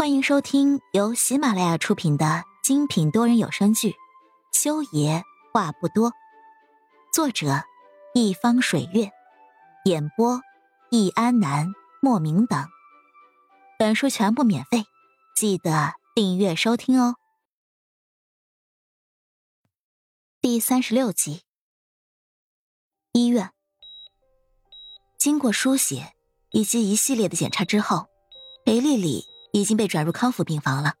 欢迎收听由喜马拉雅出品的精品多人有声剧《修爷话不多》，作者：一方水月，演播：易安南、莫名等。本书全部免费，记得订阅收听哦。第三十六集，医院经过输血以及一系列的检查之后，裴丽丽。已经被转入康复病房了。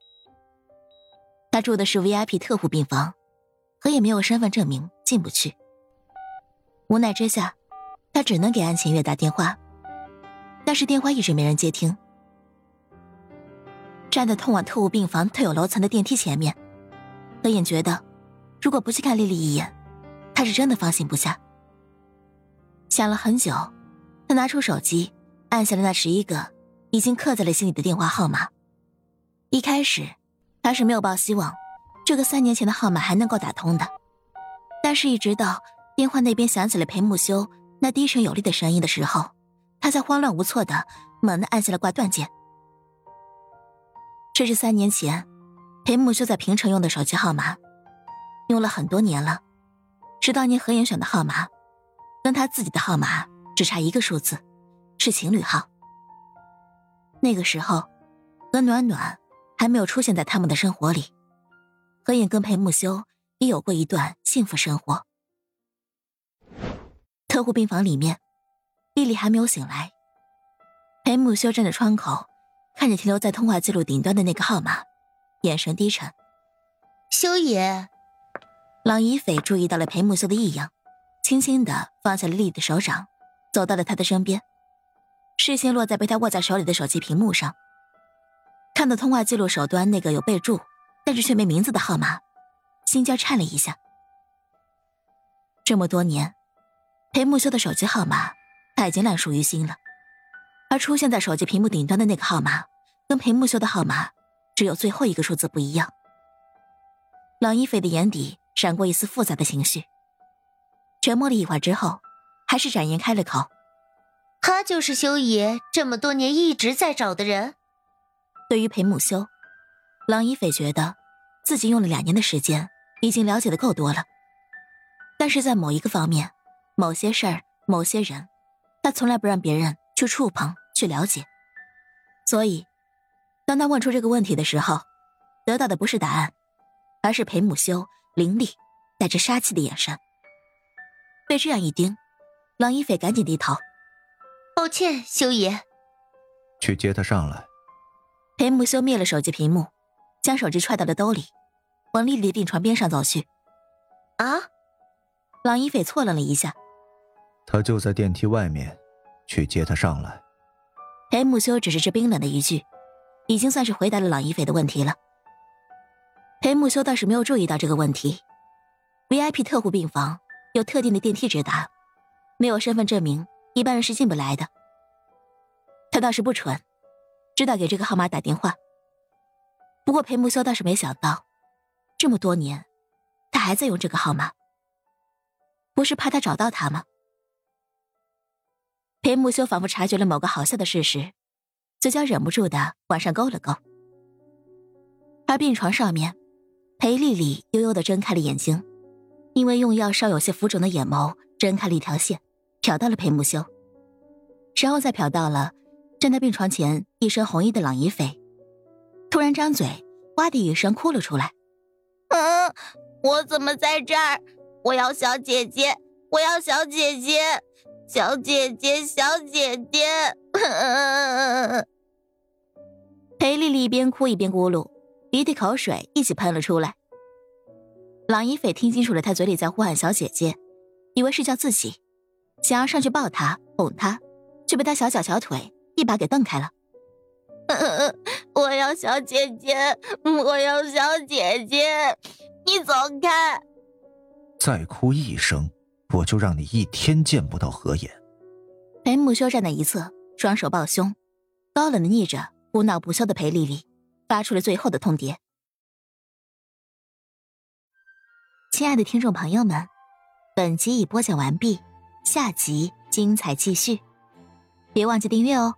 他住的是 VIP 特护病房，可也没有身份证明，进不去。无奈之下，他只能给安晴月打电话，但是电话一直没人接听。站在通往特务病房特有楼层的电梯前面，何影觉得，如果不去看丽丽一眼，他是真的放心不下。想了很久，他拿出手机，按下了那十一个。已经刻在了心里的电话号码。一开始，他是没有抱希望，这个三年前的号码还能够打通的。但是，一直到电话那边响起了裴木修那低沉有力的声音的时候，他才慌乱无措的猛地按下了挂断键。这是三年前裴木修在平城用的手机号码，用了很多年了，是当年何言选的号码，跟他自己的号码只差一个数字，是情侣号。那个时候，何暖暖还没有出现在他们的生活里，何影跟裴木修也有过一段幸福生活。特护病房里面，丽丽还没有醒来。裴木修站在窗口，看着停留在通话记录顶端的那个号码，眼神低沉。修爷，郎一斐注意到了裴木修的异样，轻轻的放下了丽丽的手掌，走到了他的身边。视线落在被他握在手里的手机屏幕上，看到通话记录手端那个有备注，但是却没名字的号码，心尖颤了一下。这么多年，裴木修的手机号码他已经烂熟于心了，而出现在手机屏幕顶端的那个号码，跟裴木修的号码只有最后一个数字不一样。朗一菲的眼底闪过一丝复杂的情绪，沉默了一会儿之后，还是展颜开了口。他就是修爷这么多年一直在找的人。对于裴木修，郎一斐觉得自己用了两年的时间，已经了解的够多了。但是在某一个方面、某些事儿、某些人，他从来不让别人去触碰、去了解。所以，当他问出这个问题的时候，得到的不是答案，而是裴木修凌厉、带着杀气的眼神。被这样一盯，郎一斐赶紧低头。抱歉，修爷。去接他上来。裴木修灭了手机屏幕，将手机揣到了兜里，往丽丽的病床边上走去。啊！郎一斐错愣了一下。他就在电梯外面，去接他上来。裴木修只是这冰冷的一句，已经算是回答了郎一斐的问题了。裴木修倒是没有注意到这个问题。VIP 特护病房有特定的电梯直达，没有身份证明。一般人是进不来的。他倒是不蠢，知道给这个号码打电话。不过裴木修倒是没想到，这么多年，他还在用这个号码。不是怕他找到他吗？裴木修仿佛察觉了某个好笑的事实，嘴角忍不住的往上勾了勾。而病床上面，裴丽丽悠悠的睁开了眼睛，因为用药稍有些浮肿的眼眸睁开了一条线。瞟到了裴木修，然后再瞟到了站在病床前一身红衣的朗逸斐，突然张嘴，哇的一声哭了出来。嗯，我怎么在这儿？我要小姐姐，我要小姐姐，小姐姐，小姐姐。裴丽丽一边哭一边咕噜，鼻涕口水一起喷了出来。朗逸斐听清楚了，她嘴里在呼喊小姐姐，以为是叫自己。想要上去抱他哄他，却被他小脚小腿一把给蹬开了。我要小姐姐，我要小姐姐，你走开！再哭一声，我就让你一天见不到合眼。裴木修站在一侧，双手抱胸，高冷的睨着哭闹不休的裴丽丽，发出了最后的通牒。亲爱的听众朋友们，本集已播讲完毕。下集精彩继续，别忘记订阅哦。